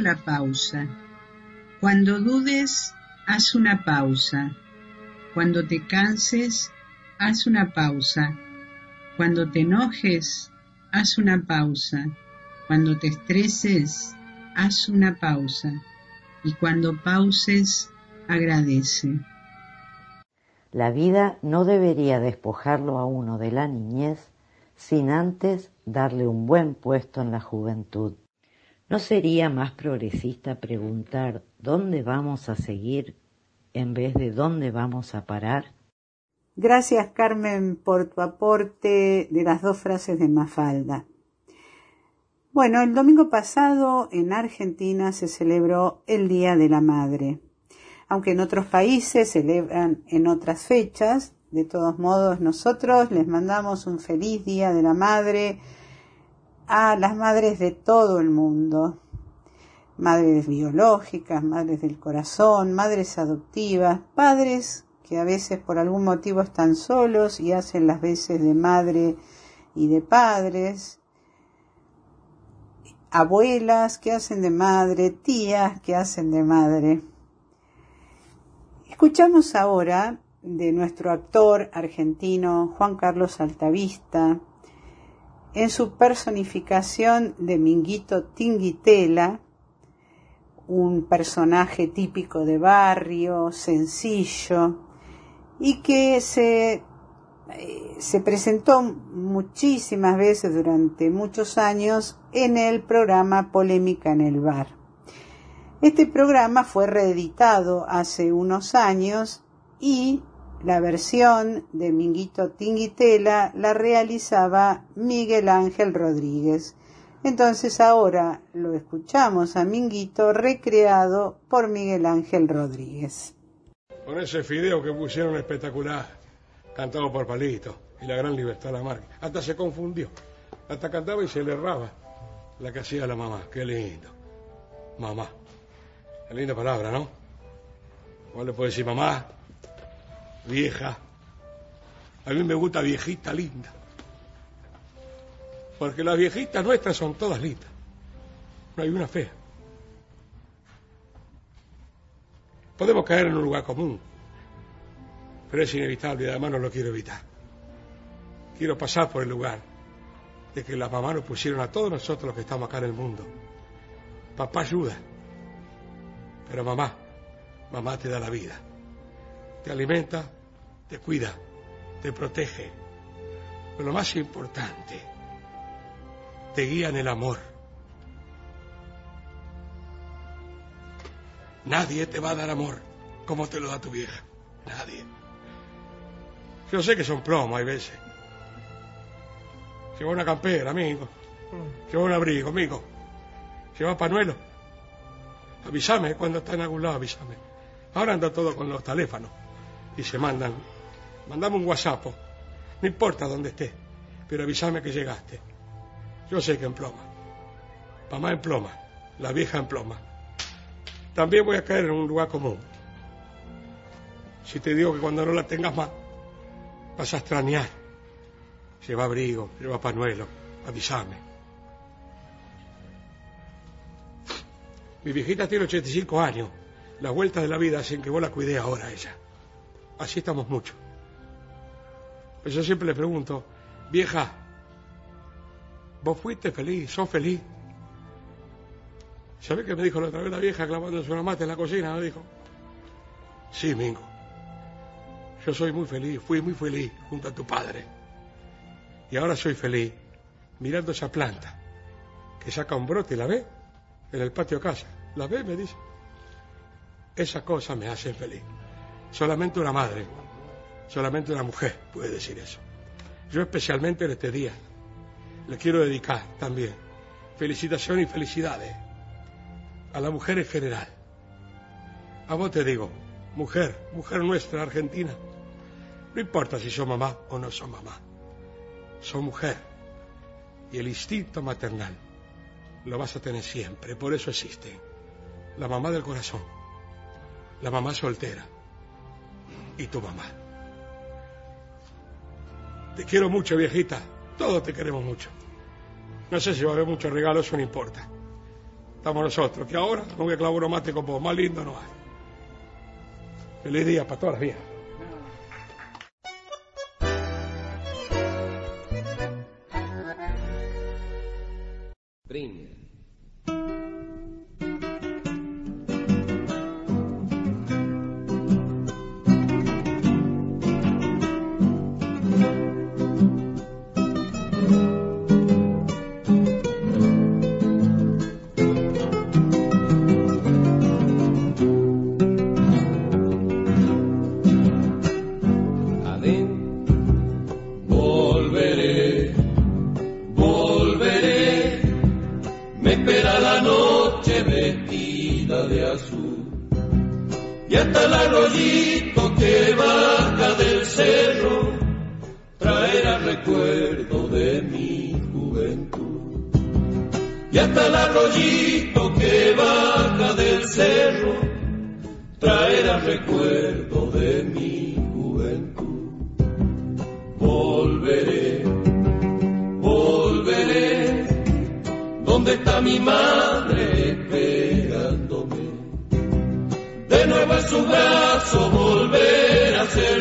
La pausa. Cuando dudes, haz una pausa. Cuando te canses, haz una pausa. Cuando te enojes, haz una pausa. Cuando te estreses, haz una pausa. Y cuando pauses, agradece. La vida no debería despojarlo a uno de la niñez sin antes darle un buen puesto en la juventud. ¿No sería más progresista preguntar dónde vamos a seguir en vez de dónde vamos a parar? Gracias Carmen por tu aporte de las dos frases de Mafalda. Bueno, el domingo pasado en Argentina se celebró el Día de la Madre. Aunque en otros países celebran en otras fechas, de todos modos nosotros les mandamos un feliz Día de la Madre a las madres de todo el mundo, madres biológicas, madres del corazón, madres adoptivas, padres que a veces por algún motivo están solos y hacen las veces de madre y de padres, abuelas que hacen de madre, tías que hacen de madre. Escuchamos ahora de nuestro actor argentino Juan Carlos Altavista, en su personificación de Minguito Tinguitela, un personaje típico de barrio, sencillo, y que se, eh, se presentó muchísimas veces durante muchos años en el programa Polémica en el Bar. Este programa fue reeditado hace unos años y la versión de Minguito Tinguitela la realizaba Miguel Ángel Rodríguez. Entonces ahora lo escuchamos a Minguito recreado por Miguel Ángel Rodríguez. Con ese fideo que pusieron espectacular, cantado por Palito y la gran libertad de la marca. Hasta se confundió. Hasta cantaba y se le erraba la que hacía la mamá. Qué lindo. Mamá. Qué linda palabra, ¿no? ¿Cuál le puede decir mamá? Vieja. A mí me gusta viejita linda. Porque las viejitas nuestras son todas lindas. No hay una fea. Podemos caer en un lugar común, pero es inevitable y además no lo quiero evitar. Quiero pasar por el lugar de que las mamás nos pusieron a todos nosotros los que estamos acá en el mundo. Papá ayuda, pero mamá, mamá te da la vida te alimenta, te cuida, te protege. Pero lo más importante, te guía en el amor. Nadie te va a dar amor como te lo da tu vieja. Nadie. Yo sé que son plomos hay veces. Lleva una campera, amigo. Lleva un abrigo, amigo. Lleva panuelo. Avísame cuando está en algún lado, avísame. Ahora anda todo con los teléfonos y se mandan. Mandame un WhatsApp, no importa dónde esté, pero avísame que llegaste. Yo sé que en ploma. Mamá en ploma, la vieja en ploma. También voy a caer en un lugar común. Si te digo que cuando no la tengas más, vas a extrañar. Lleva abrigo, lleva panuelo, avísame. Mi viejita tiene 85 años. Las vueltas de la vida hacen que vos la cuidé ahora a ella. Así estamos mucho. Pues yo siempre le pregunto, vieja, vos fuiste feliz, sos feliz. ¿Sabés qué me dijo la otra vez la vieja clavándose una mate en la cocina? Me dijo, sí, Mingo, yo soy muy feliz, fui muy feliz junto a tu padre. Y ahora soy feliz mirando esa planta que saca un brote, ¿la ve? En el patio casa. ¿La ve? Me dice. Esas cosas me hacen feliz. Solamente una madre, solamente una mujer puede decir eso. Yo especialmente en este día le quiero dedicar también felicitación y felicidades a la mujer en general. A vos te digo, mujer, mujer nuestra, argentina, no importa si son mamá o no son mamá, son mujer. Y el instinto maternal lo vas a tener siempre, por eso existe. La mamá del corazón, la mamá soltera y tu mamá. Te quiero mucho, viejita. Todos te queremos mucho. No sé si va a haber muchos regalos, eso no importa. Estamos nosotros, que ahora no voy a clavar un mate con. Más lindo no hay. Feliz día para todas las viejas.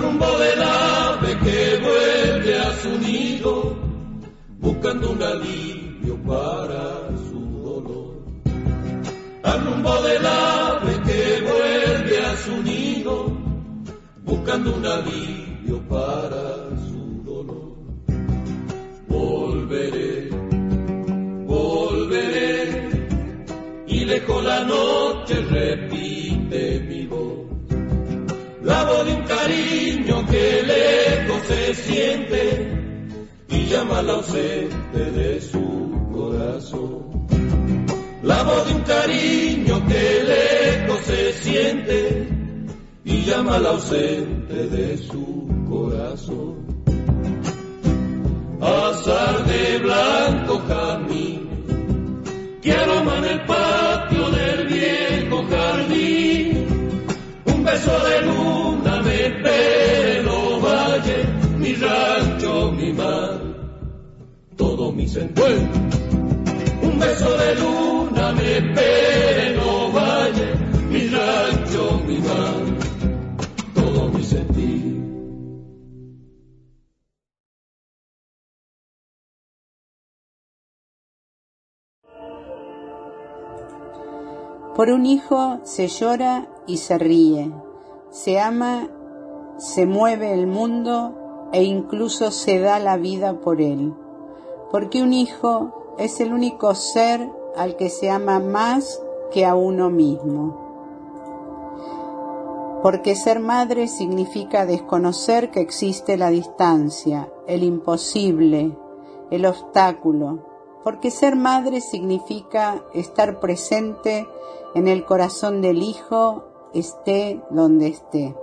rumbo del ave que vuelve a su nido, buscando un alivio para su dolor. Al rumbo del ave que vuelve a su nido, buscando un alivio para su dolor. Volveré, volveré, y lejos la noche repite mi voz clavo de un cariño que lejos se siente y llama la ausente de su corazón. La voz de un cariño que lejos se siente y llama la ausente de su corazón. Azar de blanco camino que aroma en el patio beso de luna, mi pelo valle, mi rancho, mi mar, todo mis encuentros. Un beso de luna, mi pelo valle, mi rancho, mi mar, todo mi sentir. Por un hijo se llora y se ríe, se ama, se mueve el mundo e incluso se da la vida por él. Porque un hijo es el único ser al que se ama más que a uno mismo. Porque ser madre significa desconocer que existe la distancia, el imposible, el obstáculo. Porque ser madre significa estar presente en el corazón del hijo, esté donde esté.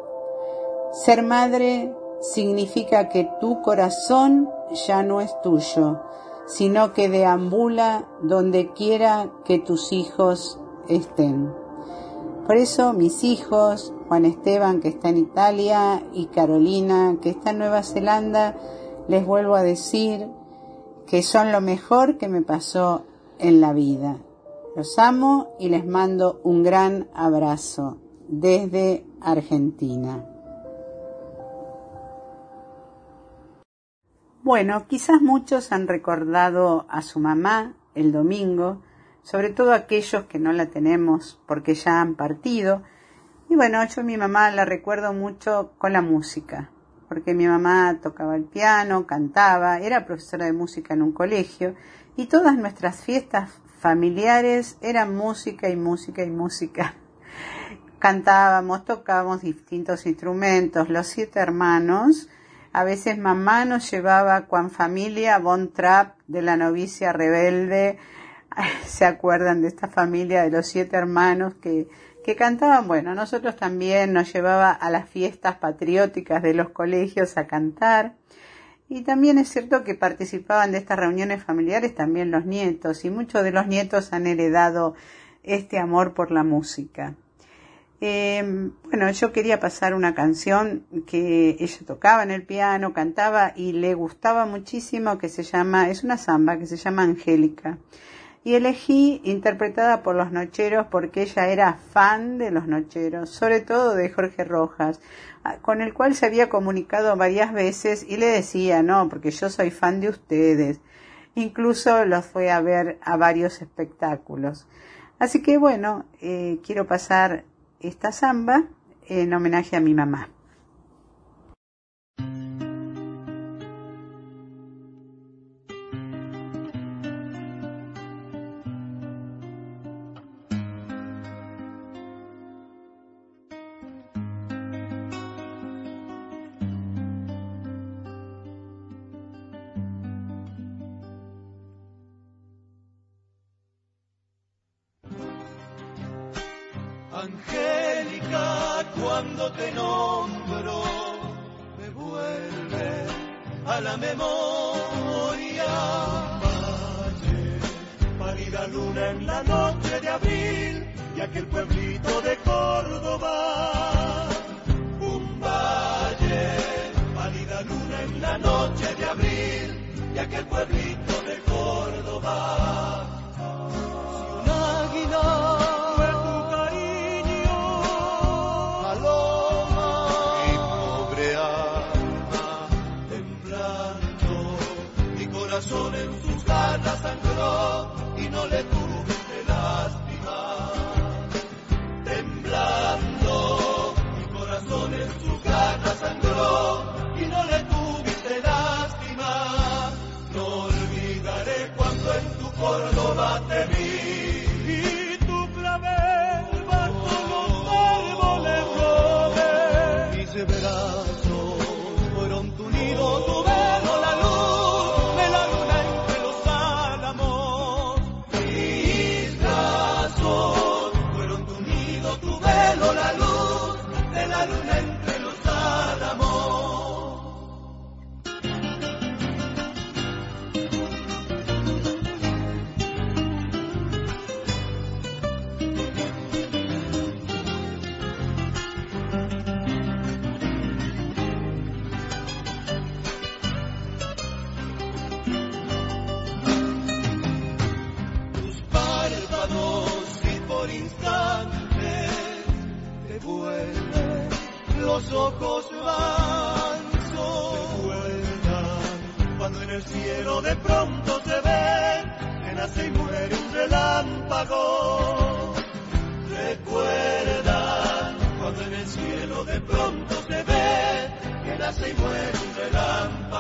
Ser madre significa que tu corazón ya no es tuyo, sino que deambula donde quiera que tus hijos estén. Por eso mis hijos, Juan Esteban que está en Italia y Carolina que está en Nueva Zelanda, les vuelvo a decir que son lo mejor que me pasó en la vida. Los amo y les mando un gran abrazo desde Argentina. Bueno, quizás muchos han recordado a su mamá el domingo, sobre todo aquellos que no la tenemos porque ya han partido. Y bueno, yo a mi mamá la recuerdo mucho con la música, porque mi mamá tocaba el piano, cantaba, era profesora de música en un colegio y todas nuestras fiestas familiares eran música y música y música. Cantábamos, tocábamos distintos instrumentos, los siete hermanos, a veces mamá nos llevaba con familia a Bon Trapp de la novicia rebelde. ¿Se acuerdan de esta familia de los siete hermanos que, que cantaban? Bueno, nosotros también nos llevaba a las fiestas patrióticas de los colegios a cantar. Y también es cierto que participaban de estas reuniones familiares también los nietos y muchos de los nietos han heredado este amor por la música. Eh, bueno, yo quería pasar una canción que ella tocaba en el piano, cantaba y le gustaba muchísimo, que se llama, es una samba que se llama Angélica. Y elegí interpretada por los Nocheros porque ella era fan de los Nocheros, sobre todo de Jorge Rojas, con el cual se había comunicado varias veces y le decía, no, porque yo soy fan de ustedes. Incluso los fue a ver a varios espectáculos. Así que bueno, eh, quiero pasar esta samba en homenaje a mi mamá.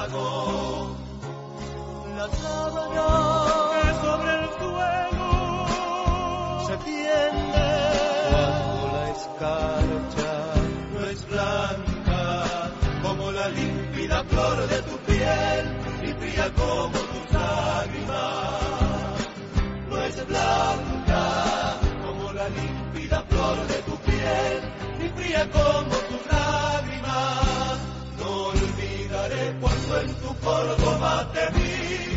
Relámpago. La sábana que sobre el suelo se tiende bajo la escarcha no es blanca como la límpida flor de tu piel ni fría como tus lágrimas. No es blanca como la límpida flor de tu piel ni fría como tus lágrimas. Tu Córdoba te vi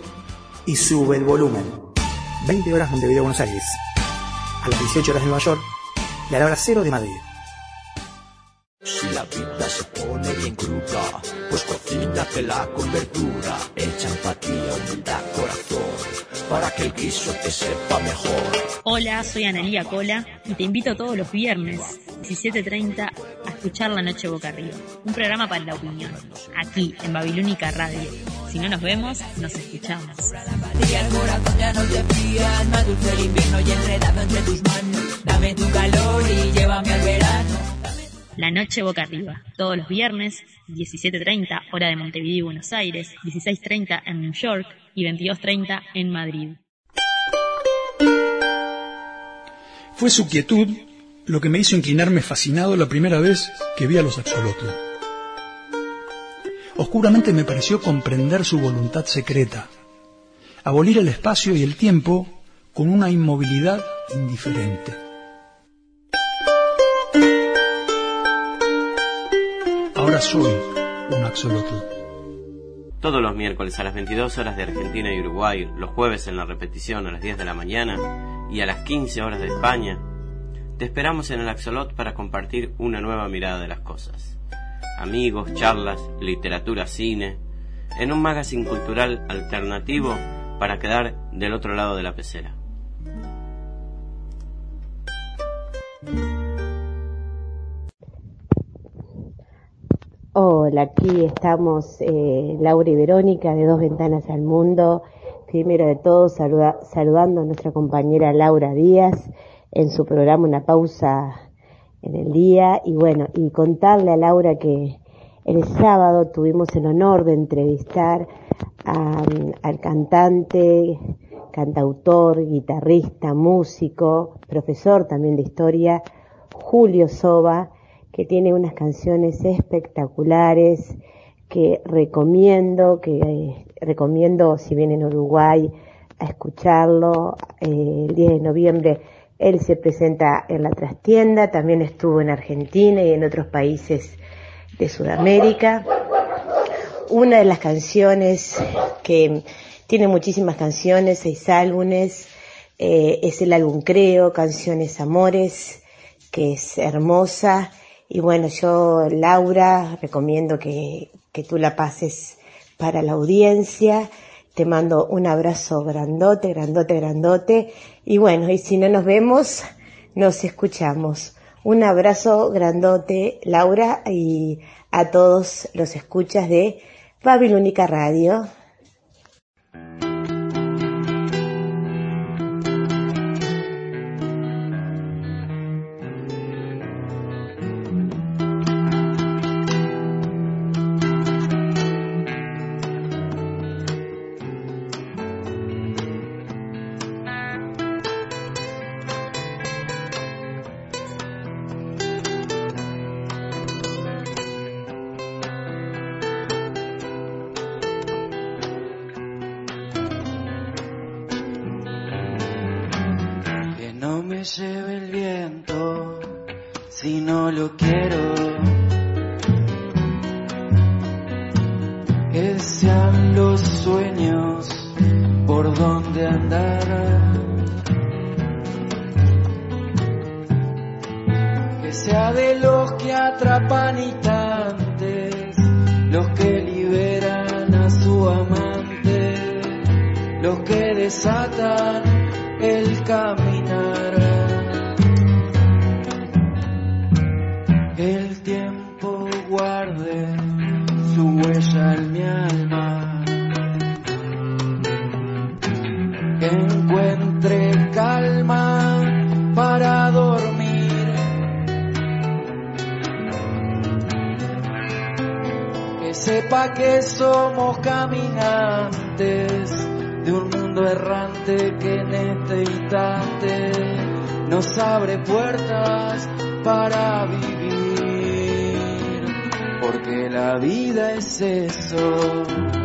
y sube el volumen. 20 horas Montevideo, Buenos Aires. A las 18 horas de Nueva York y a la hora cero de Madrid. Si la vida se pone bien cruda, pues cocínatela con verdura, echa empatía, humildad, corazón, para que el guiso te sepa mejor. Hola, soy Analía Cola y te invito todos los viernes, 17.30, a escuchar La Noche Boca Arriba, un programa para la opinión, aquí en Babilónica Radio. Si no nos vemos, nos escuchamos. Dame tu calor y llévame al verano. La Noche Boca Arriba, todos los viernes, 17.30, hora de Montevideo y Buenos Aires, 16.30 en New York y 22.30 en Madrid. Fue su quietud lo que me hizo inclinarme fascinado la primera vez que vi a los axolotl. Oscuramente me pareció comprender su voluntad secreta, abolir el espacio y el tiempo con una inmovilidad indiferente. Soy un axolotl. Todos los miércoles a las 22 horas de Argentina y Uruguay, los jueves en la repetición a las 10 de la mañana y a las 15 horas de España, te esperamos en el Axolot para compartir una nueva mirada de las cosas. Amigos, charlas, literatura, cine, en un magazine cultural alternativo para quedar del otro lado de la pecera. Hola, aquí estamos eh, Laura y Verónica de Dos Ventanas al Mundo. Primero de todo saluda, saludando a nuestra compañera Laura Díaz en su programa Una Pausa en el Día. Y bueno, y contarle a Laura que el sábado tuvimos el honor de entrevistar a, al cantante, cantautor, guitarrista, músico, profesor también de historia, Julio Soba, que tiene unas canciones espectaculares que recomiendo, que eh, recomiendo si vienen a Uruguay a escucharlo. Eh, el 10 de noviembre él se presenta en la trastienda, también estuvo en Argentina y en otros países de Sudamérica. Una de las canciones que tiene muchísimas canciones, seis álbumes, eh, es el álbum Creo, Canciones Amores, que es hermosa. Y bueno, yo, Laura, recomiendo que, que tú la pases para la audiencia. Te mando un abrazo grandote, grandote, grandote. Y bueno, y si no nos vemos, nos escuchamos. Un abrazo grandote, Laura, y a todos los escuchas de Babilónica Radio. Lleve el viento si no lo quiero. Que sean los sueños por donde andar. Que sea de los que atrapan instantes, los que liberan a su amante, los que desatan el caminar. Sepa que somos caminantes de un mundo errante que en este instante nos abre puertas para vivir, porque la vida es eso.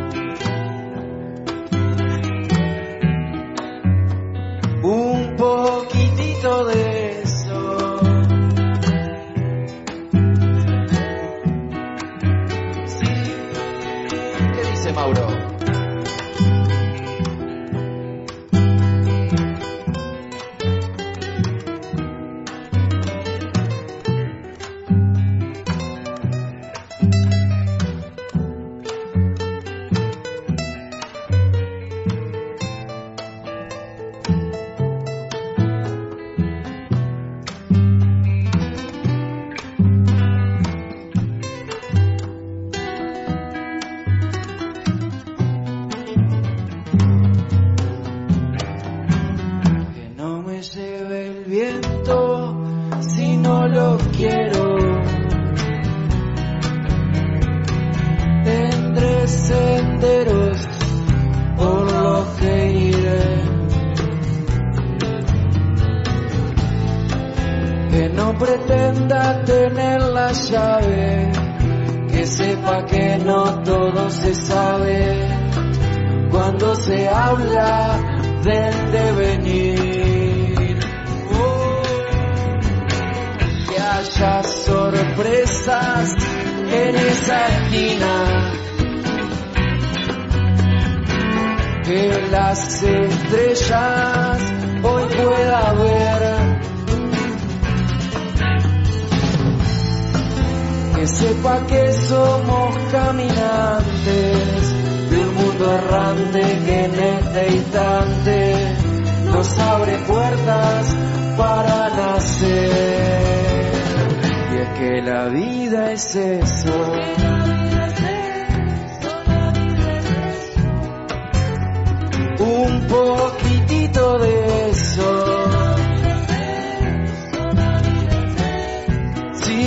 Que las estrellas hoy pueda ver. Que sepa que somos caminantes de un mundo errante que en este instante nos abre puertas para nacer. Es que la vida es eso. Un poquitito de eso. Sí.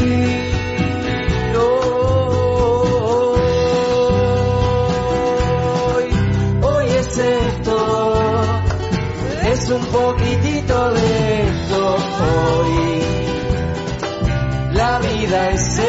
Hoy, hoy es esto, es un poquitito de esto hoy. La vida es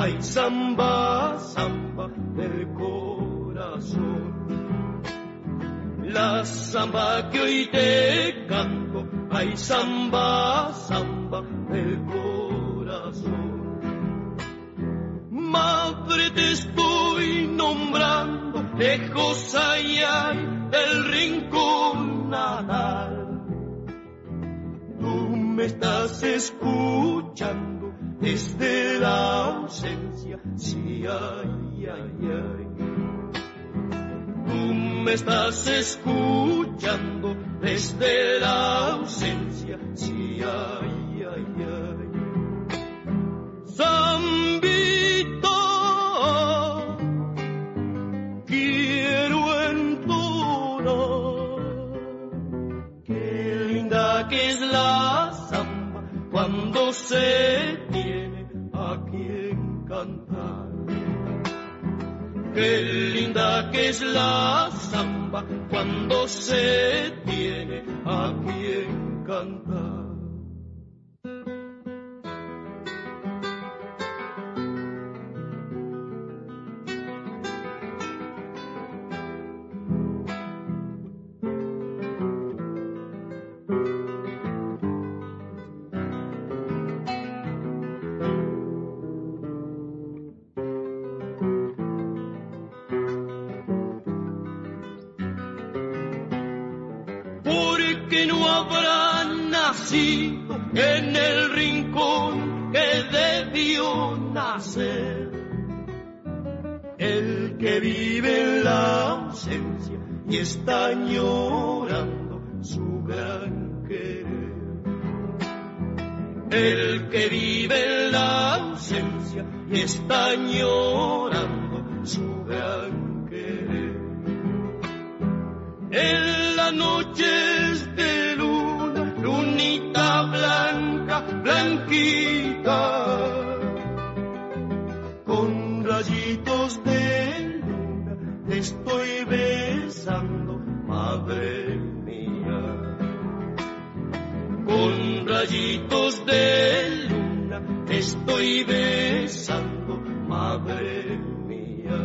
ay samba, samba del corazón. la samba que hoy te canto, ay samba, samba del corazón. Madre te estoy nombrando, lejos allá del rincón natal. Tú me estás escuchando desde la ausencia, sí, ay, ay, ay. Tú me estás escuchando desde la ausencia, sí, ay, ay, ay. Zambito, quiero entonar, qué linda que es la samba cuando se Qué linda que es la samba cuando se tiene a quien cantar. Ausencia y está añorando su gran querer. En las noches de luna, lunita blanca, blanquita, con rayitos de luna, te estoy besando, madre mía. Con rayitos de luna, te estoy besando, mía.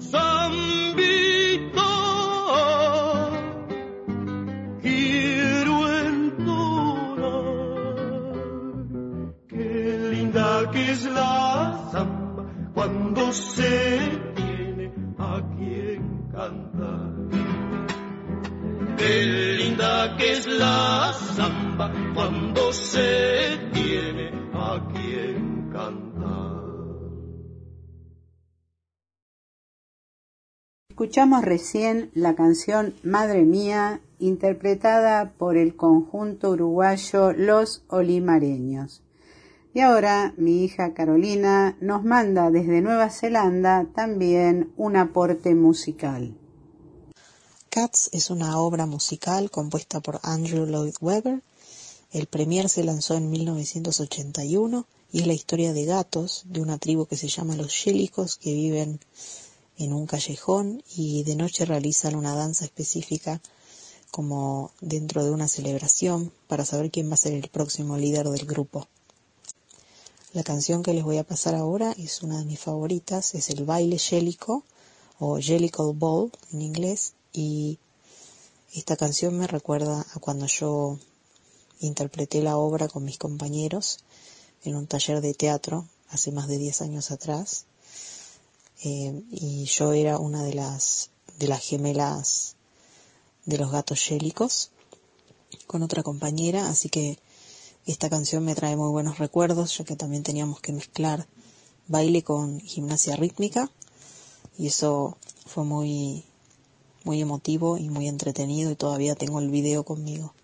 Zambito, quiero entonar, qué linda que es la samba cuando se tiene a quien cantar. Qué linda que es la samba Escuchamos recién la canción Madre Mía, interpretada por el conjunto uruguayo Los Olimareños. Y ahora mi hija Carolina nos manda desde Nueva Zelanda también un aporte musical. Cats es una obra musical compuesta por Andrew Lloyd Webber. El premier se lanzó en 1981 y es la historia de gatos de una tribu que se llama los Shélicos que viven en un callejón y de noche realizan una danza específica como dentro de una celebración para saber quién va a ser el próximo líder del grupo. La canción que les voy a pasar ahora es una de mis favoritas, es el baile Jellico o Jellicle Ball en inglés y esta canción me recuerda a cuando yo interpreté la obra con mis compañeros en un taller de teatro hace más de 10 años atrás eh, y yo era una de las de las gemelas de los gatos yélicos con otra compañera así que esta canción me trae muy buenos recuerdos ya que también teníamos que mezclar baile con gimnasia rítmica y eso fue muy muy emotivo y muy entretenido y todavía tengo el video conmigo.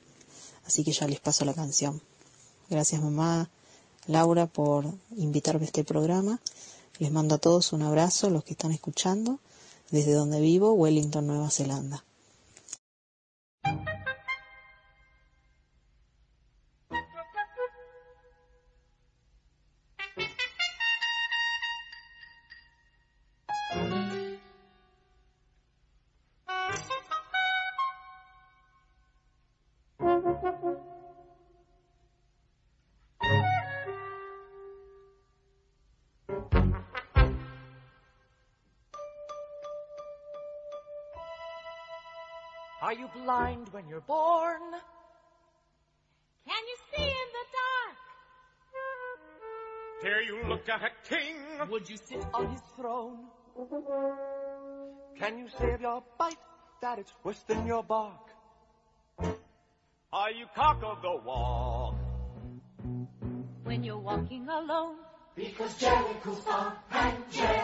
Así que ya les paso la canción. Gracias mamá Laura por invitarme a este programa les mando a todos un abrazo, los que están escuchando, desde donde vivo, Wellington, Nueva Zelanda. when you're born. Can you see in the dark? Dare you look at a king? Would you sit on his throne? Can you save your bite that it's worse than your bark? Are you cock of the walk? When you're walking alone. Because Jericho's far and Jericho.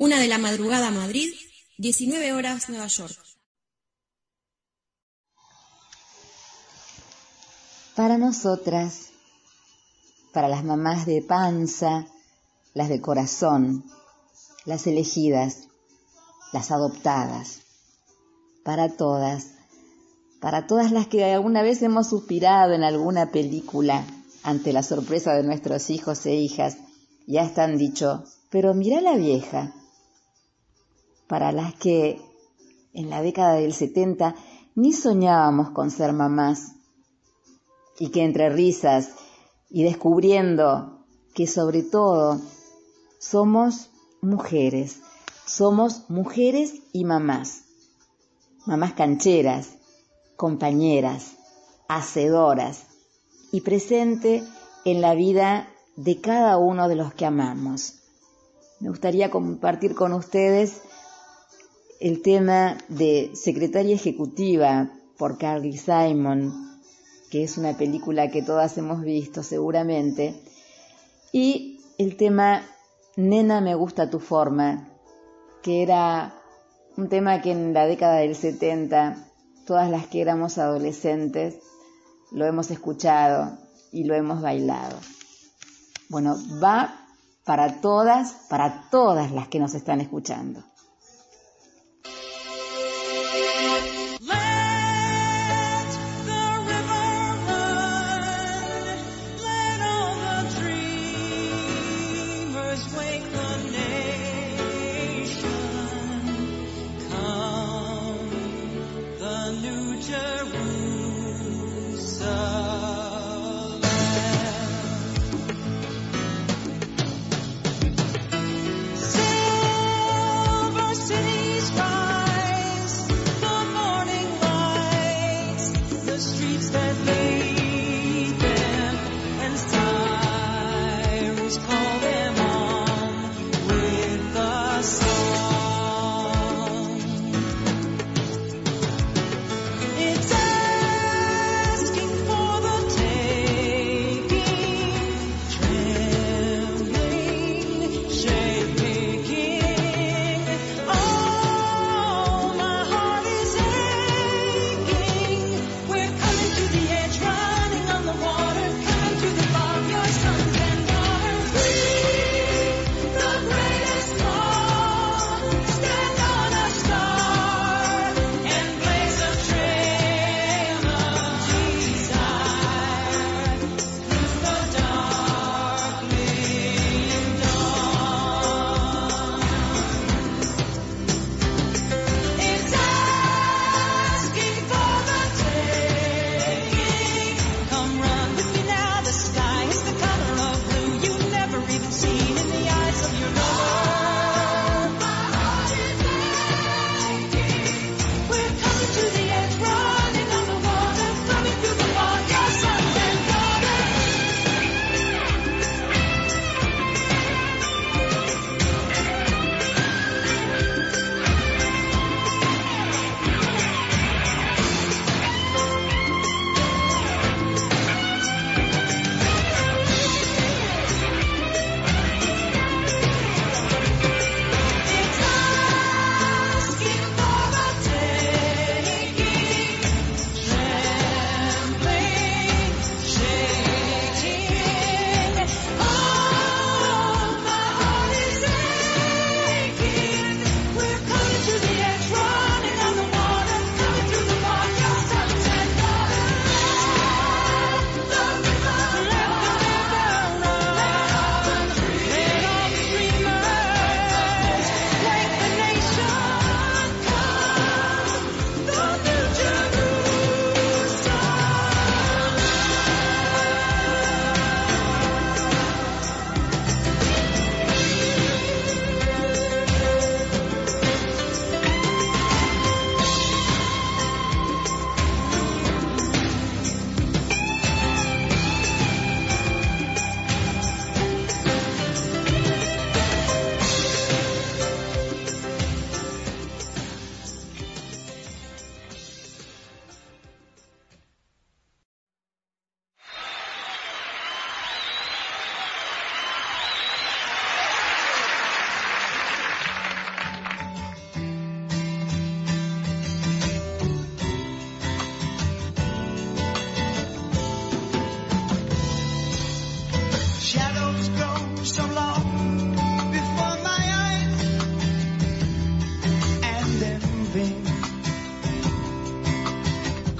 Una de la madrugada, Madrid. 19 horas, Nueva York. Para nosotras, para las mamás de panza, las de corazón, las elegidas, las adoptadas, para todas, para todas las que alguna vez hemos suspirado en alguna película ante la sorpresa de nuestros hijos e hijas, ya están dicho, pero mira la vieja. Para las que en la década del 70 ni soñábamos con ser mamás y que entre risas y descubriendo que sobre todo somos mujeres, somos mujeres y mamás, mamás cancheras, compañeras, hacedoras y presente en la vida de cada uno de los que amamos. Me gustaría compartir con ustedes el tema de Secretaria Ejecutiva por Carly Simon, que es una película que todas hemos visto seguramente, y el tema Nena me gusta tu forma, que era un tema que en la década del 70, todas las que éramos adolescentes, lo hemos escuchado y lo hemos bailado. Bueno, va para todas, para todas las que nos están escuchando.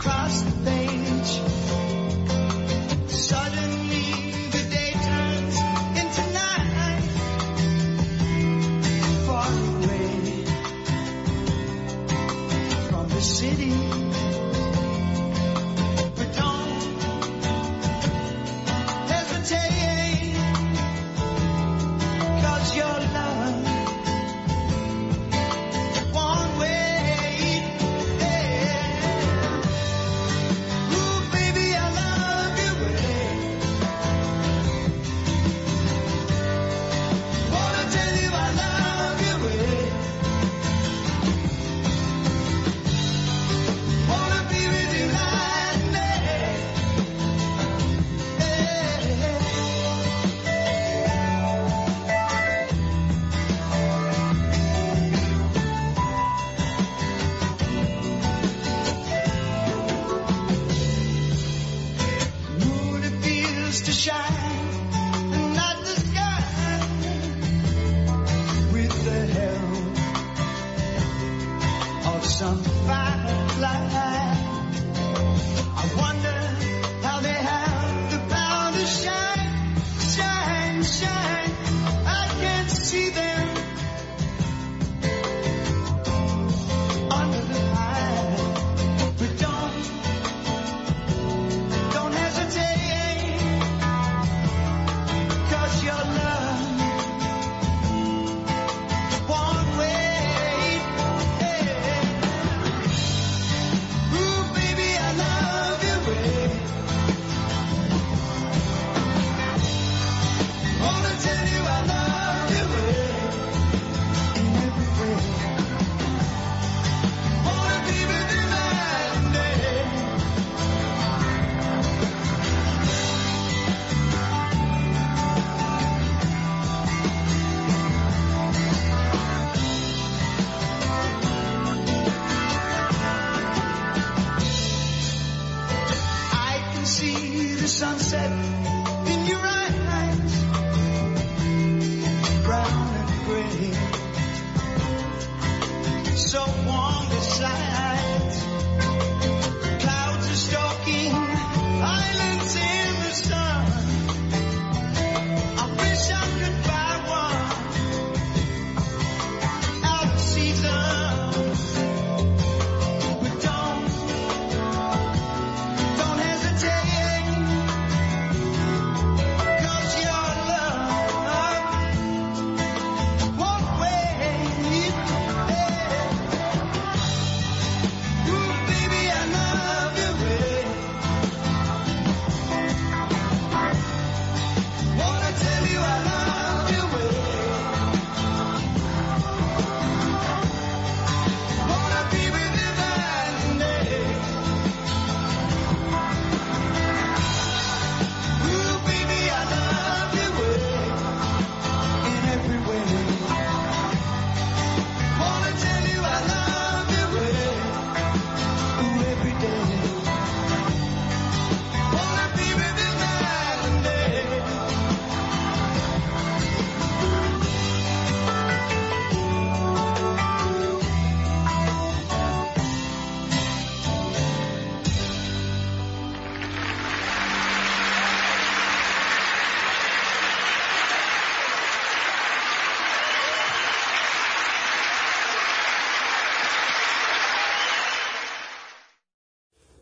across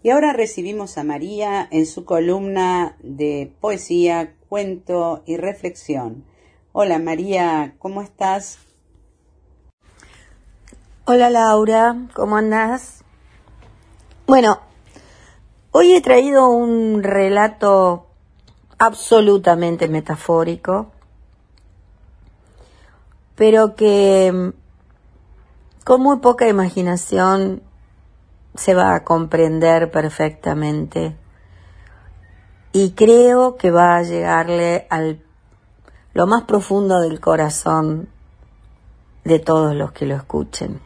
Y ahora recibimos a María en su columna de poesía, cuento y reflexión. Hola María, ¿cómo estás? Hola Laura, ¿cómo andás? Bueno, hoy he traído un relato absolutamente metafórico, pero que con muy poca imaginación se va a comprender perfectamente y creo que va a llegarle al lo más profundo del corazón de todos los que lo escuchen.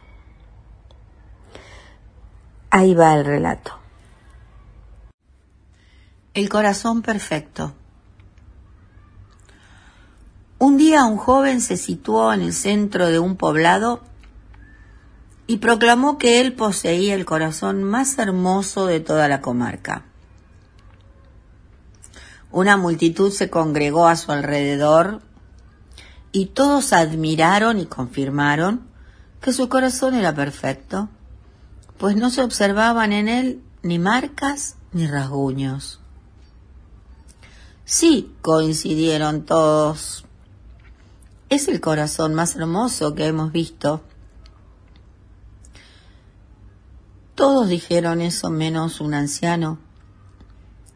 Ahí va el relato. El corazón perfecto. Un día un joven se situó en el centro de un poblado y proclamó que él poseía el corazón más hermoso de toda la comarca. Una multitud se congregó a su alrededor y todos admiraron y confirmaron que su corazón era perfecto, pues no se observaban en él ni marcas ni rasguños. Sí, coincidieron todos. Es el corazón más hermoso que hemos visto. Todos dijeron eso menos un anciano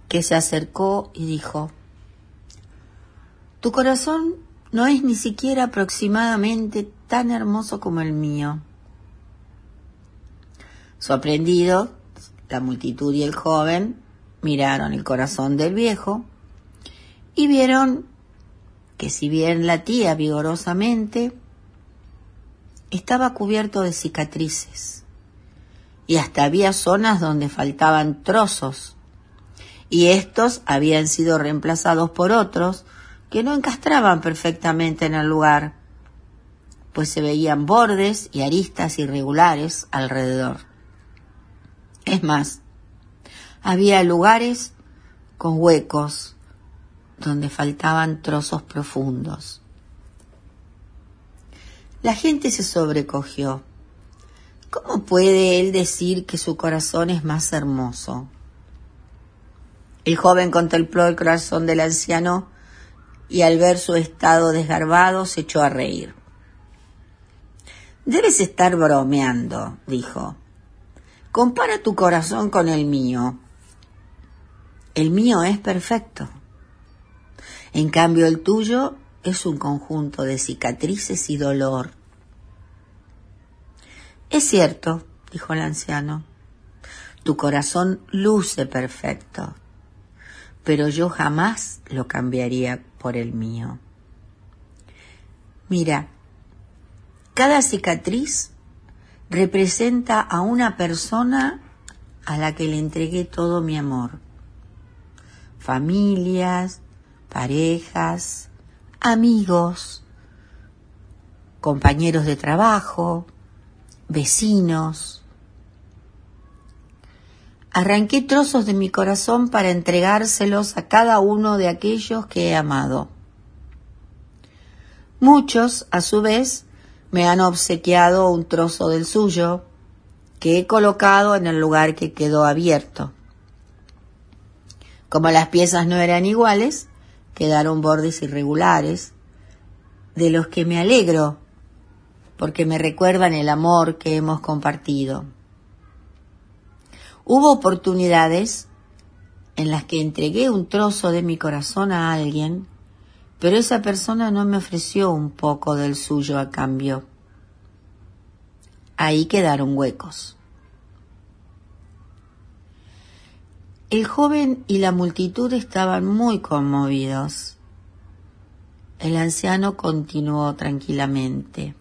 que se acercó y dijo, Tu corazón no es ni siquiera aproximadamente tan hermoso como el mío. Sorprendido, la multitud y el joven miraron el corazón del viejo y vieron que si bien latía vigorosamente, estaba cubierto de cicatrices y hasta había zonas donde faltaban trozos y estos habían sido reemplazados por otros que no encastraban perfectamente en el lugar, pues se veían bordes y aristas irregulares alrededor. Es más, había lugares con huecos donde faltaban trozos profundos. La gente se sobrecogió. ¿Cómo puede él decir que su corazón es más hermoso? El joven contempló el corazón del anciano y al ver su estado desgarbado se echó a reír. Debes estar bromeando, dijo. Compara tu corazón con el mío. El mío es perfecto. En cambio el tuyo es un conjunto de cicatrices y dolor. Es cierto, dijo el anciano, tu corazón luce perfecto pero yo jamás lo cambiaría por el mío. Mira, cada cicatriz representa a una persona a la que le entregué todo mi amor. Familias, parejas, amigos, compañeros de trabajo, vecinos, Arranqué trozos de mi corazón para entregárselos a cada uno de aquellos que he amado. Muchos, a su vez, me han obsequiado un trozo del suyo, que he colocado en el lugar que quedó abierto. Como las piezas no eran iguales, quedaron bordes irregulares, de los que me alegro, porque me recuerdan el amor que hemos compartido. Hubo oportunidades en las que entregué un trozo de mi corazón a alguien, pero esa persona no me ofreció un poco del suyo a cambio. Ahí quedaron huecos. El joven y la multitud estaban muy conmovidos. El anciano continuó tranquilamente.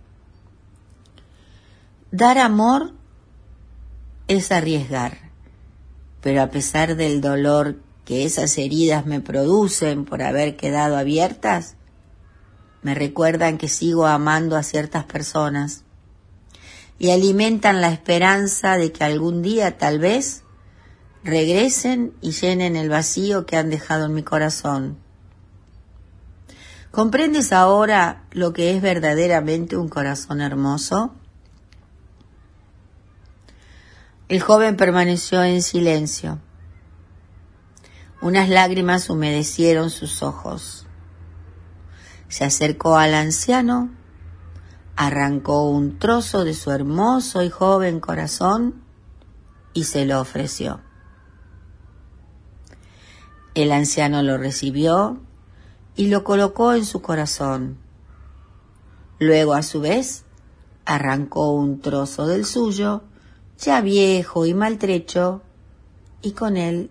Dar amor es arriesgar pero a pesar del dolor que esas heridas me producen por haber quedado abiertas, me recuerdan que sigo amando a ciertas personas y alimentan la esperanza de que algún día tal vez regresen y llenen el vacío que han dejado en mi corazón. ¿Comprendes ahora lo que es verdaderamente un corazón hermoso? El joven permaneció en silencio. Unas lágrimas humedecieron sus ojos. Se acercó al anciano, arrancó un trozo de su hermoso y joven corazón y se lo ofreció. El anciano lo recibió y lo colocó en su corazón. Luego, a su vez, arrancó un trozo del suyo ya viejo y maltrecho, y con él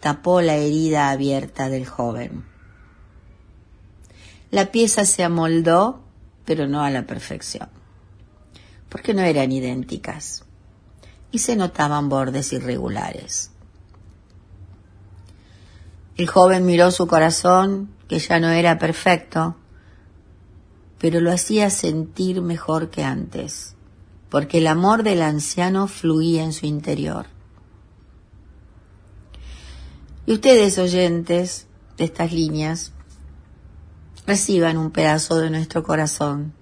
tapó la herida abierta del joven. La pieza se amoldó, pero no a la perfección, porque no eran idénticas, y se notaban bordes irregulares. El joven miró su corazón, que ya no era perfecto, pero lo hacía sentir mejor que antes porque el amor del anciano fluía en su interior. Y ustedes, oyentes de estas líneas, reciban un pedazo de nuestro corazón.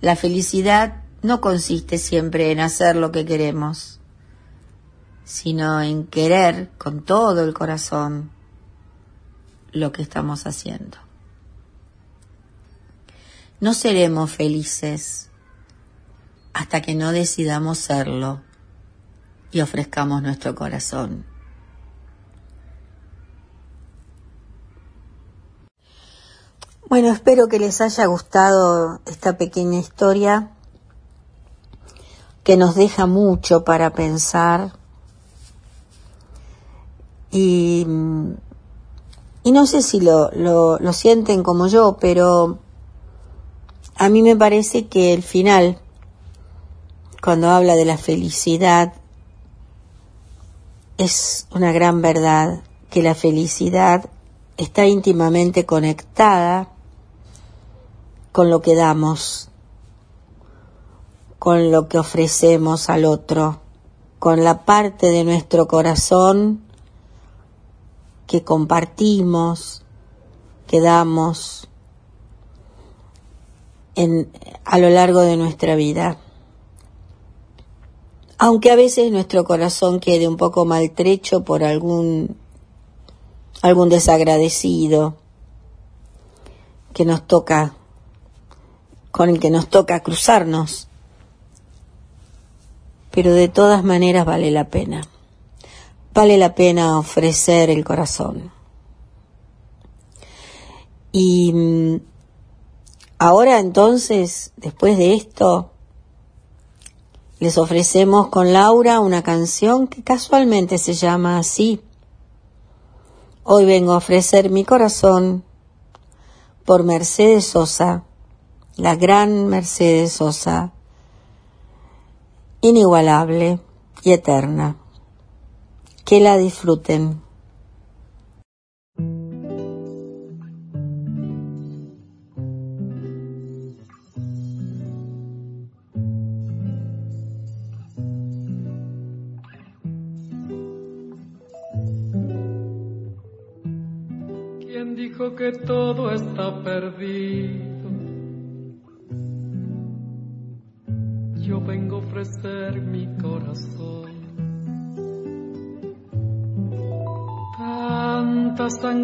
La felicidad no consiste siempre en hacer lo que queremos, sino en querer con todo el corazón lo que estamos haciendo. No seremos felices hasta que no decidamos serlo y ofrezcamos nuestro corazón. Bueno, espero que les haya gustado esta pequeña historia que nos deja mucho para pensar y, y no sé si lo, lo, lo sienten como yo, pero a mí me parece que el final, cuando habla de la felicidad, es una gran verdad, que la felicidad está íntimamente conectada con lo que damos, con lo que ofrecemos al otro, con la parte de nuestro corazón que compartimos, que damos a lo largo de nuestra vida. Aunque a veces nuestro corazón quede un poco maltrecho por algún, algún desagradecido que nos toca, con el que nos toca cruzarnos. Pero de todas maneras vale la pena. Vale la pena ofrecer el corazón. Y mm, Ahora entonces, después de esto, les ofrecemos con Laura una canción que casualmente se llama así. Hoy vengo a ofrecer mi corazón por Mercedes Sosa, la gran Mercedes Sosa, inigualable y eterna. Que la disfruten.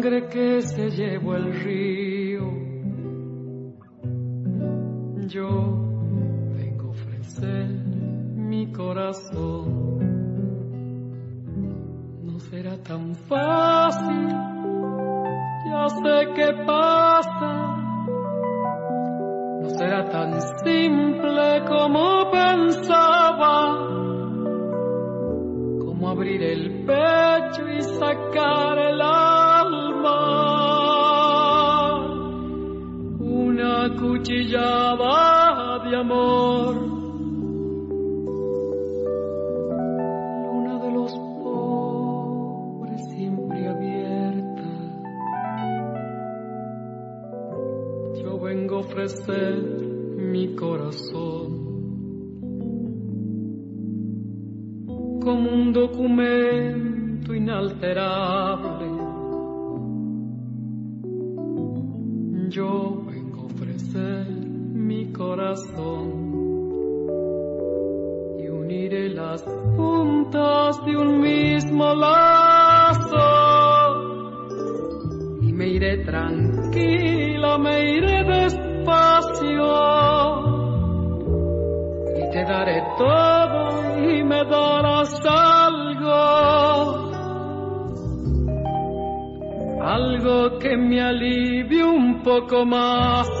Sangre que se llevó el río. Yo vengo a ofrecer mi corazón. No será tan fácil ya sé qué pasa. No será tan simple como pensaba. Como abrir el pecho y sacar el alma. De amor. Luna de los pobres siempre abierta. Yo vengo a ofrecer mi corazón como un documento inalterable. Yo y uniré las puntas de un mismo lazo. Y me iré tranquila, me iré despacio. Y te daré todo y me darás algo, algo que me alivie un poco más.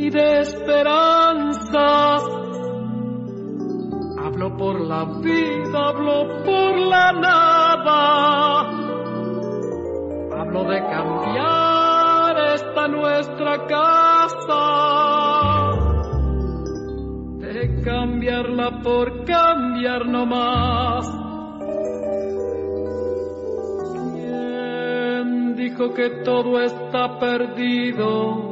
y de esperanzas. Hablo por la vida, hablo por la nada. Hablo de cambiar esta nuestra casa de cambiarla por cambiar no más. ¿Quién dijo que todo está perdido?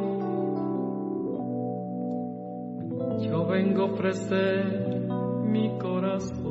Yo vengo a ofrecer mi corazón.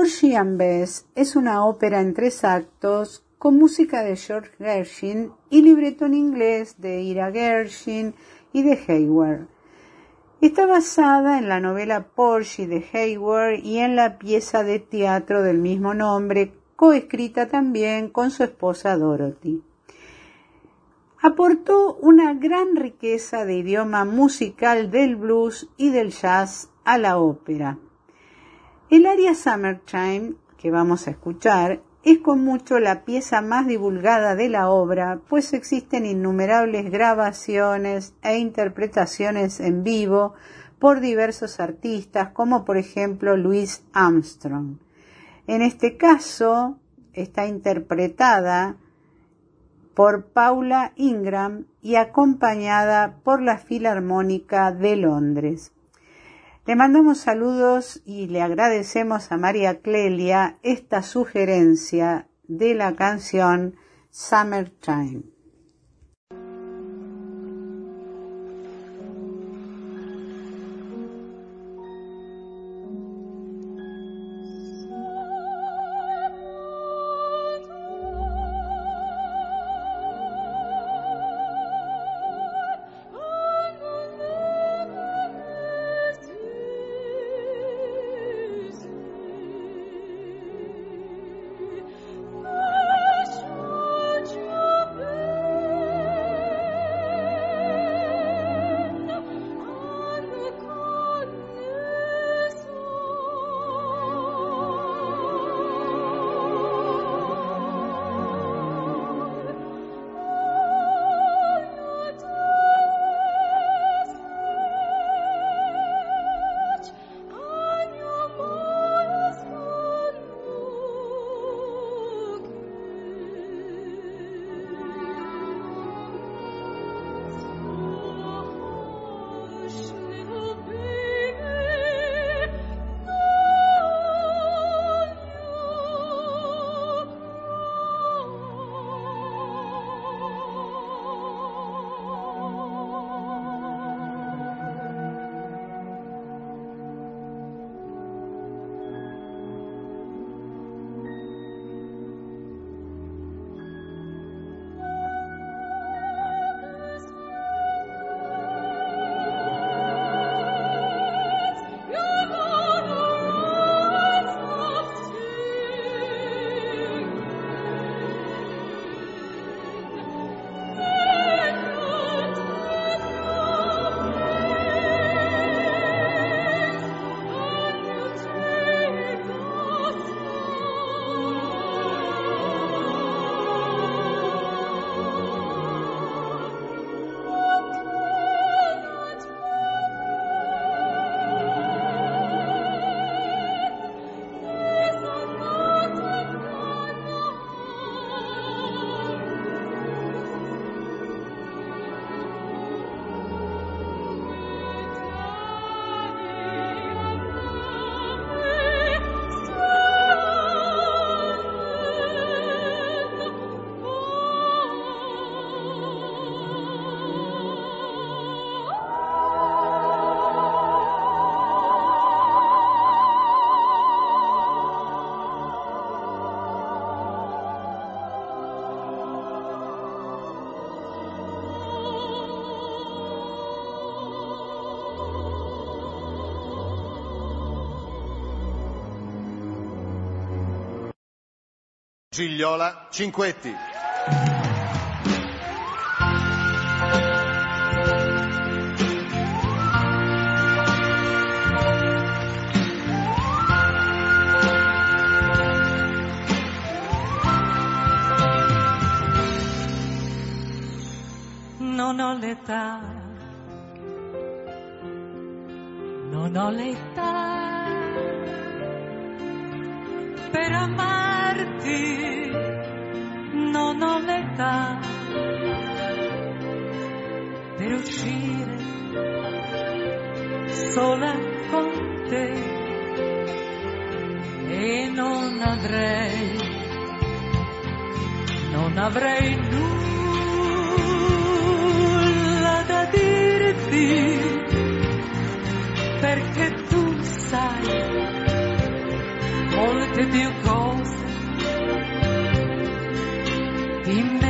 Porgy es una ópera en tres actos con música de George Gershwin y libreto en inglés de Ira Gershwin y de Hayward. Está basada en la novela Porgy de Hayward y en la pieza de teatro del mismo nombre, coescrita también con su esposa Dorothy. Aportó una gran riqueza de idioma musical del blues y del jazz a la ópera. El aria Summertime, que vamos a escuchar, es con mucho la pieza más divulgada de la obra, pues existen innumerables grabaciones e interpretaciones en vivo por diversos artistas, como por ejemplo Louis Armstrong. En este caso está interpretada por Paula Ingram y acompañada por la Filarmónica de Londres. Le mandamos saludos y le agradecemos a María Clelia esta sugerencia de la canción Summertime. Gigliola Cinquetti. Di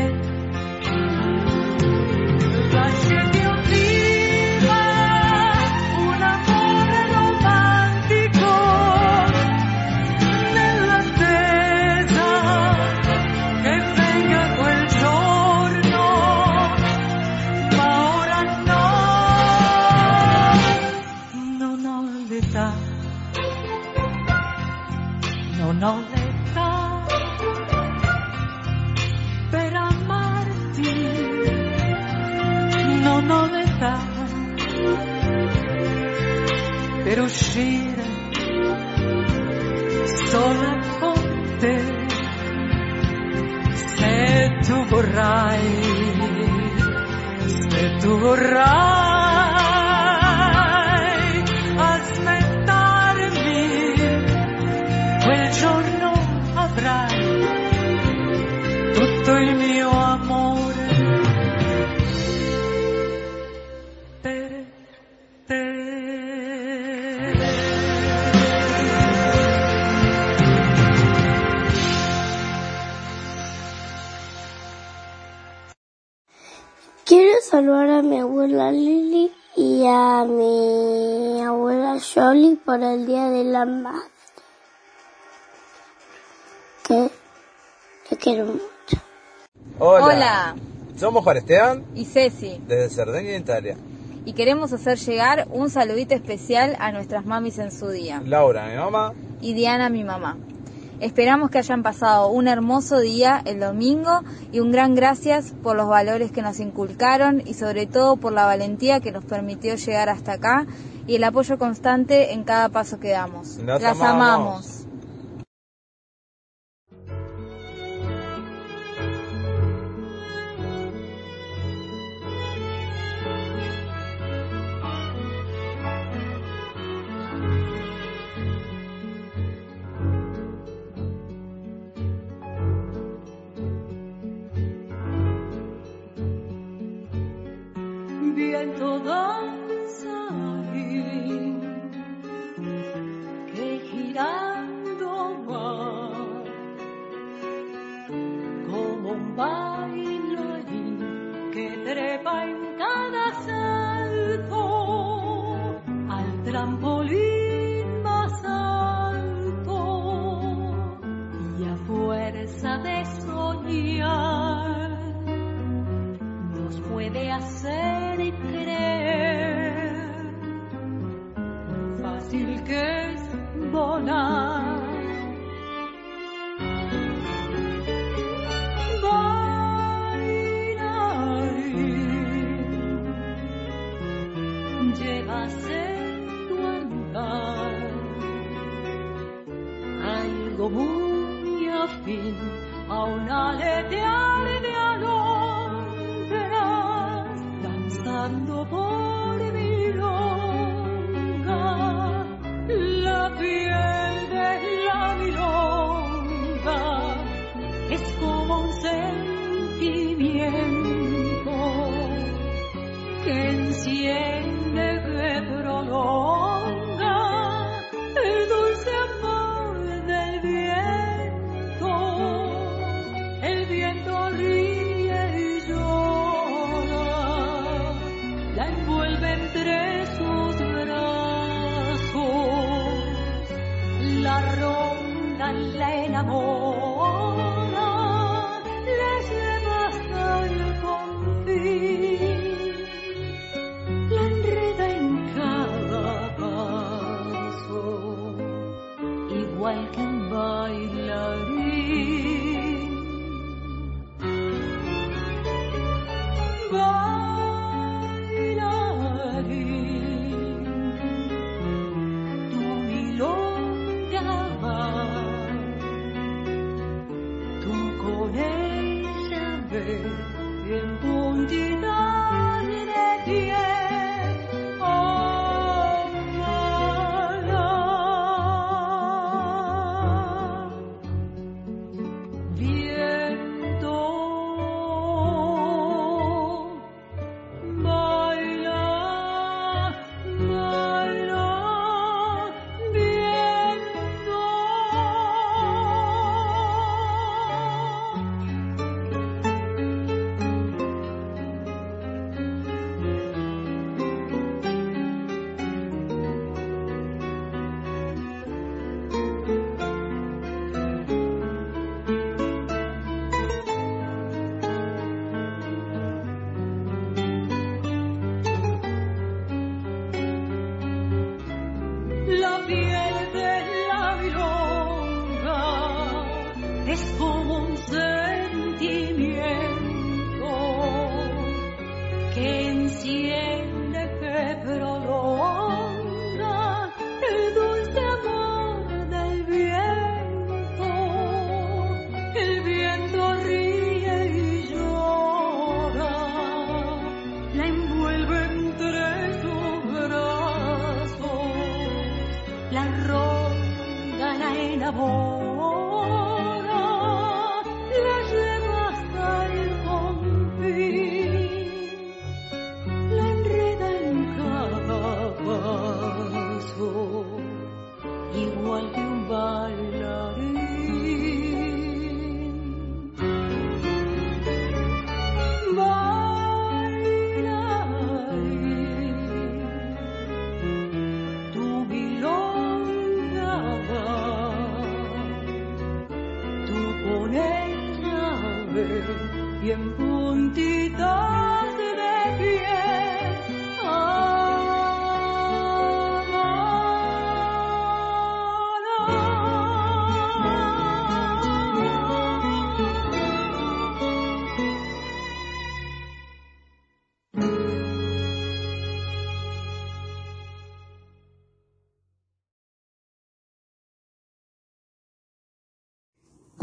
Hola. Somos Juan Esteban y Ceci desde Cerdeña, Italia. y queremos hacer llegar un saludito especial a nuestras mamis en su día Laura, mi mamá. y Diana, mi mamá. Esperamos que hayan pasado un hermoso día el domingo y un gran gracias por los valores que nos inculcaron y sobre todo por la valentía que nos permitió llegar hasta acá y el apoyo constante en cada paso que damos. Las Las amamos. amamos. Viento danzarín que girando va como un bailarín que trepa en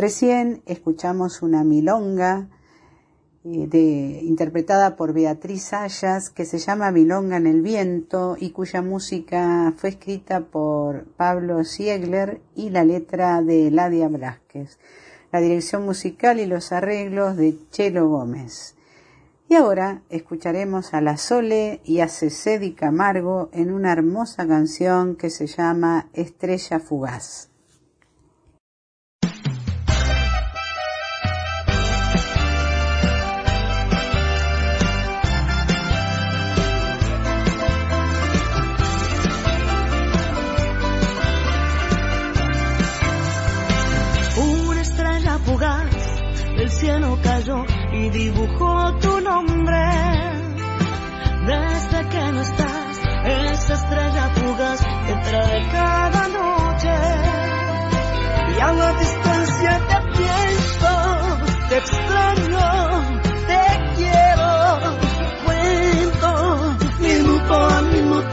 Recién escuchamos una milonga eh, interpretada por Beatriz Sayas que se llama Milonga en el viento y cuya música fue escrita por Pablo Siegler y la letra de Ladia Velázquez. La dirección musical y los arreglos de Chelo Gómez. Y ahora escucharemos a La Sole y a Cecé Di Camargo en una hermosa canción que se llama Estrella Fugaz.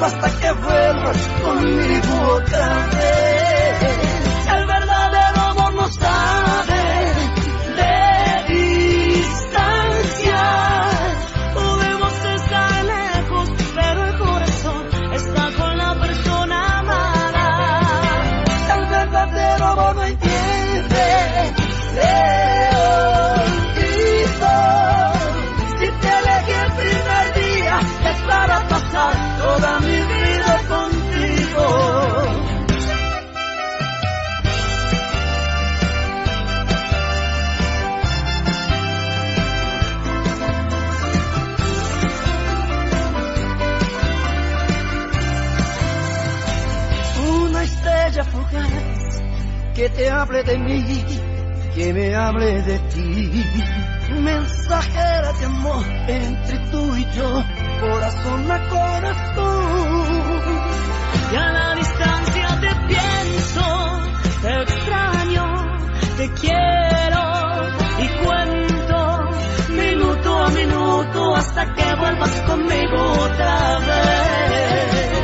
Minuto hasta que vuelvas conmigo otra vez. Que hable de mí, que me hable de ti. Mensajera de amor entre tú y yo, corazón a corazón. Y a la distancia te pienso, te extraño, te quiero y cuento minuto a minuto hasta que vuelvas conmigo otra vez.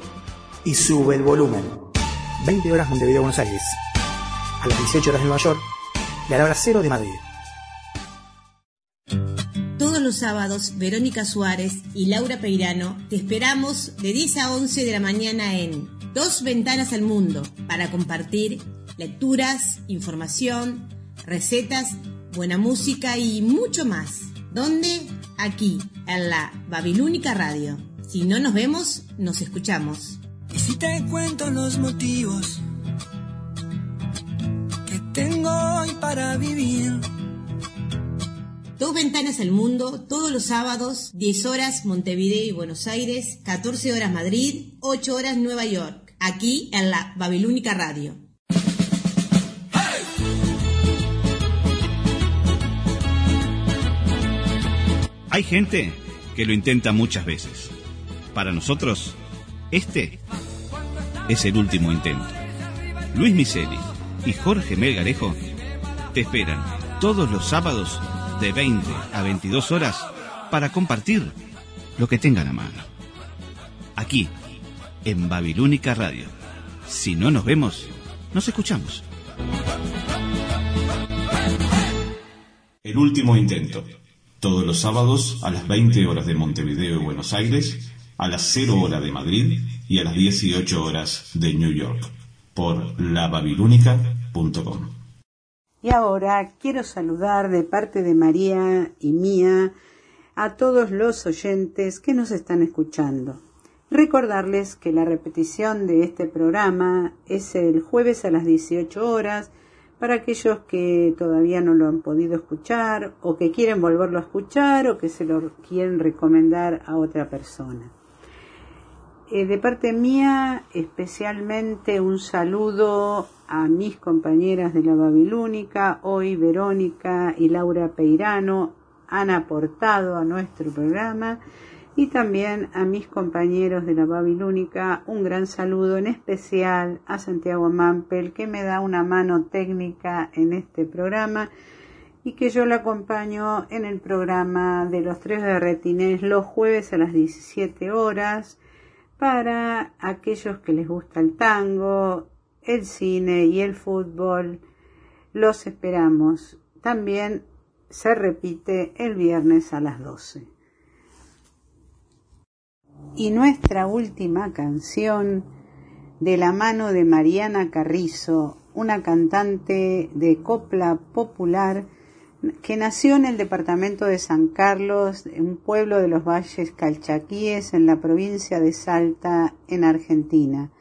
y sube el volumen. 20 horas Montevideo, Buenos Aires. A las 18 horas de Nueva York y a la hora cero de Madrid. Todos los sábados, Verónica Suárez y Laura Peirano te esperamos de 10 a 11 de la mañana en Dos Ventanas al Mundo para compartir lecturas, información, recetas, buena música y mucho más. ¿Dónde? Aquí, en la Babilónica Radio. Si no nos vemos, nos escuchamos. Y si te cuento los motivos que tengo hoy para vivir. Dos ventanas al mundo, todos los sábados, 10 horas Montevideo y Buenos Aires, 14 horas Madrid, 8 horas Nueva York, aquí en la Babilónica Radio. Hay gente que lo intenta muchas veces. Para nosotros, este es el último intento. Luis Miseli y Jorge Melgarejo te esperan todos los sábados de 20 a 22 horas para compartir lo que tengan a mano. Aquí, en Babilónica Radio. Si no nos vemos, nos escuchamos. El último intento. Todos los sábados a las 20 horas de Montevideo y Buenos Aires, a las 0 horas de Madrid y a las 18 horas de New York. Por lababilúnica.com. Y ahora quiero saludar de parte de María y mía a todos los oyentes que nos están escuchando. Recordarles que la repetición de este programa es el jueves a las 18 horas para aquellos que todavía no lo han podido escuchar o que quieren volverlo a escuchar o que se lo quieren recomendar a otra persona. Eh, de parte mía, especialmente un saludo a mis compañeras de la Babilónica, hoy Verónica y Laura Peirano han aportado a nuestro programa y también a mis compañeros de la Babilónica un gran saludo en especial a Santiago Mampel que me da una mano técnica en este programa y que yo le acompaño en el programa de los tres de Retinés los jueves a las 17 horas para aquellos que les gusta el tango, el cine y el fútbol. Los esperamos. También se repite el viernes a las 12. Y nuestra última canción, de la mano de Mariana Carrizo, una cantante de copla popular que nació en el departamento de San Carlos, un pueblo de los valles calchaquíes en la provincia de Salta, en Argentina.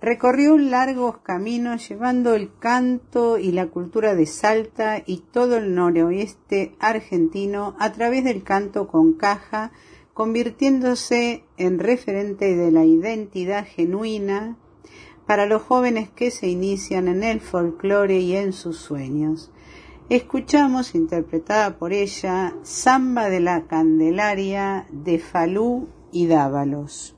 Recorrió largos caminos llevando el canto y la cultura de Salta y todo el noroeste argentino a través del canto con caja, convirtiéndose en referente de la identidad genuina para los jóvenes que se inician en el folclore y en sus sueños. Escuchamos, interpretada por ella, Samba de la Candelaria de Falú y Dávalos.